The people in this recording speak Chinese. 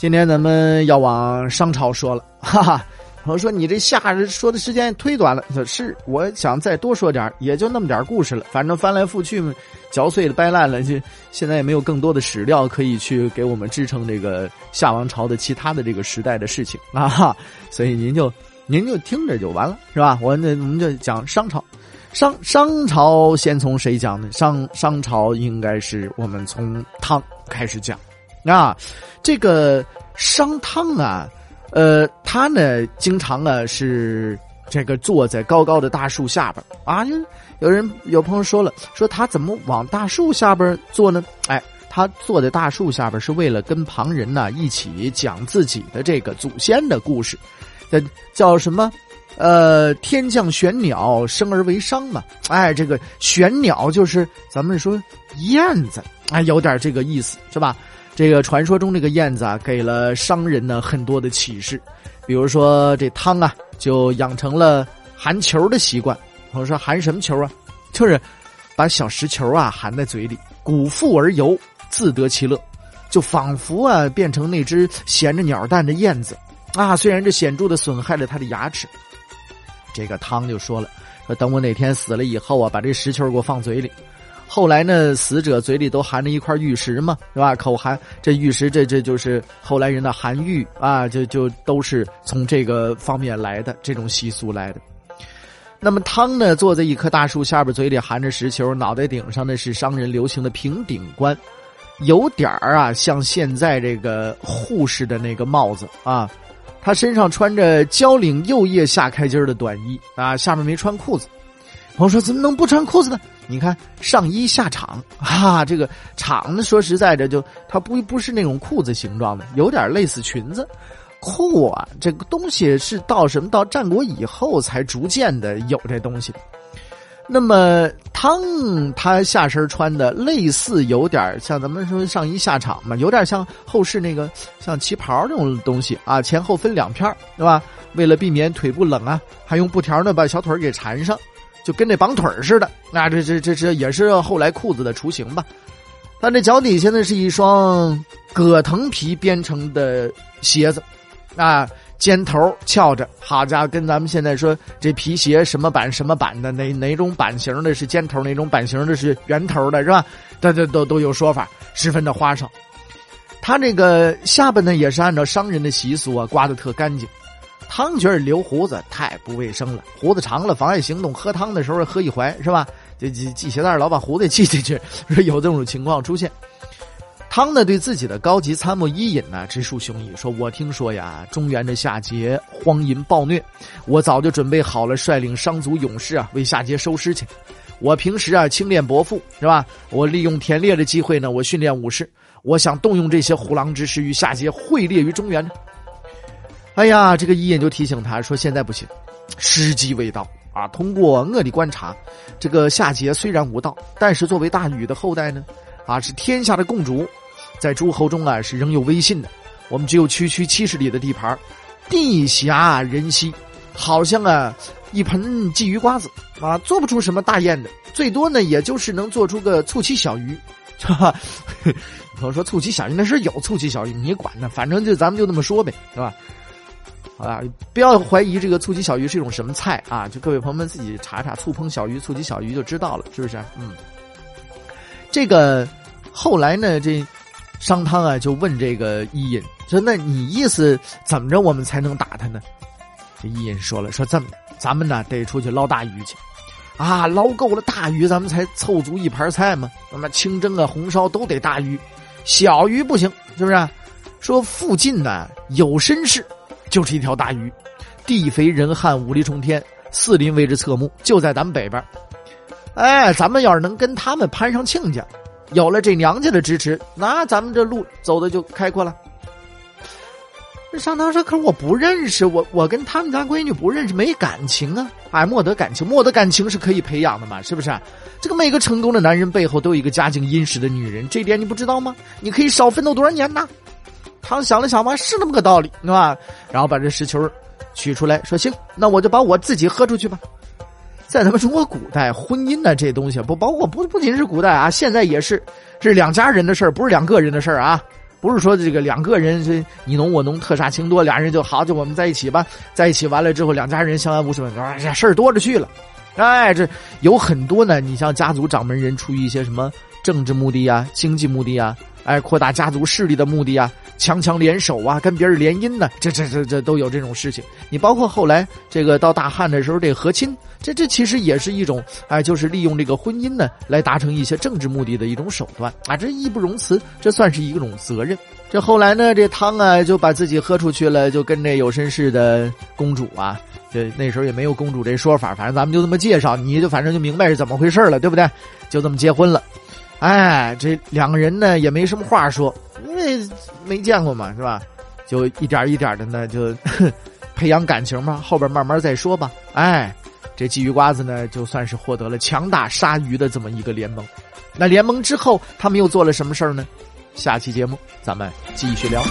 今天咱们要往商朝说了，哈哈。我说你这下说的时间忒短了，是我想再多说点也就那么点故事了。反正翻来覆去，嚼碎了掰烂了，就现在也没有更多的史料可以去给我们支撑这个夏王朝的其他的这个时代的事情 啊。所以您就您就听着就完了，是吧？我那我们就讲商朝，商商朝先从谁讲呢？商商朝应该是我们从汤开始讲。啊，这个商汤啊，呃，他呢经常啊是这个坐在高高的大树下边啊，有人有朋友说了，说他怎么往大树下边坐呢？哎，他坐在大树下边是为了跟旁人呢一起讲自己的这个祖先的故事，这叫什么？呃，天降玄鸟，生而为商嘛。哎，这个玄鸟就是咱们说燕子，哎，有点这个意思，是吧？这个传说中这个燕子啊，给了商人呢很多的启示，比如说这汤啊，就养成了含球的习惯。我说含什么球啊？就是把小石球啊含在嘴里，鼓腹而游，自得其乐，就仿佛啊变成那只衔着鸟蛋的燕子啊。虽然这显著的损害了他的牙齿，这个汤就说了：说等我哪天死了以后啊，把这石球给我放嘴里。后来呢，死者嘴里都含着一块玉石嘛，是吧？口含这玉石，这这就是后来人的含玉啊，就就都是从这个方面来的这种习俗来的。那么汤呢，坐在一棵大树下边，嘴里含着石球，脑袋顶上呢是商人流行的平顶冠，有点儿啊像现在这个护士的那个帽子啊。他身上穿着交领右腋下开襟的短衣啊，下面没穿裤子。我说怎么能不穿裤子呢？你看上衣下场 啊，这个场呢，说实在的，就它不不是那种裤子形状的，有点类似裙子。裤啊，这个东西是到什么到战国以后才逐渐的有这东西。那么汤他下身穿的类似有点像咱们说上衣下场嘛，有点像后世那个像旗袍这种东西啊，前后分两片对吧？为了避免腿部冷啊，还用布条呢把小腿给缠上。就跟那绑腿似的，那这这这这也是后来裤子的雏形吧？他这脚底下呢是一双葛藤皮编成的鞋子，啊，尖头翘着，好家伙，跟咱们现在说这皮鞋什么版什么版的，哪哪种版型的是尖头，哪种版型的是圆头的，是吧？这这都都有说法，十分的花哨。他这个下巴呢也是按照商人的习俗啊，刮得特干净。汤觉得留胡子太不卫生了，胡子长了妨碍行动。喝汤的时候喝一怀是吧？这系系鞋带老把胡子系进去，说有这种情况出现。汤呢对自己的高级参谋伊尹呢直抒胸臆，说我听说呀，中原的夏桀荒淫暴虐，我早就准备好了率领商族勇士啊为夏桀收尸去。我平时啊轻练伯父是吧？我利用田猎的机会呢，我训练武士，我想动用这些虎狼之师与夏桀会猎于中原。哎呀，这个伊尹就提醒他说：“现在不行，时机未到啊！通过我的观察，这个夏桀虽然无道，但是作为大禹的后代呢，啊是天下的共主，在诸侯中啊是仍有威信的。我们只有区区七十里的地盘，地狭人稀，好像啊一盆鲫鱼瓜子啊，做不出什么大雁的，最多呢也就是能做出个醋旗小鱼，哈哈？朋友说醋旗小鱼那是有醋旗小鱼，你管呢？反正就咱们就那么说呗，是吧？”啊，不要怀疑这个醋鸡小鱼是一种什么菜啊！就各位朋友们自己查查，醋烹小鱼、醋鸡小鱼就知道了，是不是？嗯，这个后来呢，这商汤啊就问这个伊尹说：“那你意思怎么着，我们才能打他呢？”这伊尹说了：“说这么的，咱们呢得出去捞大鱼去，啊，捞够了大鱼，咱们才凑足一盘菜嘛。那么清蒸啊、红烧都得大鱼，小鱼不行，是不是？说附近呢有绅士。”就是一条大鱼，地肥人旱，武力冲天，四邻为之侧目，就在咱们北边。哎，咱们要是能跟他们攀上亲家，有了这娘家的支持，那咱们这路走的就开阔了。上汤说：“可是我不认识，我我跟他们家闺女不认识，没感情啊！哎，莫得感情，莫得感情是可以培养的嘛，是不是？这个每个成功的男人背后都有一个家境殷实的女人，这点你不知道吗？你可以少奋斗多少年呢？”他想了想嘛，是那么个道理，对吧？然后把这石球取出来说：“行，那我就把我自己喝出去吧。”在咱们中国古代，婚姻呢这东西不包括不不仅是古代啊，现在也是，是两家人的事儿，不是两个人的事儿啊。不是说这个两个人是你侬我侬特煞情多，俩人就好就我们在一起吧，在一起完了之后两家人相安无事，这事儿多着去了。哎，这有很多呢。你像家族掌门人出于一些什么政治目的呀、经济目的呀，哎，扩大家族势力的目的呀，强强联手啊，跟别人联姻呢，这这这这都有这种事情。你包括后来这个到大汉的时候，这和亲，这这其实也是一种哎，就是利用这个婚姻呢来达成一些政治目的的一种手段啊，这义不容辞，这算是一种责任。这后来呢，这汤啊就把自己喝出去了，就跟这有身世的公主啊。这那时候也没有公主这说法，反正咱们就这么介绍，你就反正就明白是怎么回事了，对不对？就这么结婚了。哎，这两个人呢也没什么话说，因为没见过嘛，是吧？就一点一点的呢，就 培养感情嘛，后边慢慢再说吧。哎，这鲫鱼瓜子呢，就算是获得了强大鲨鱼的这么一个联盟。那联盟之后，他们又做了什么事儿呢？下期节目咱们继续聊。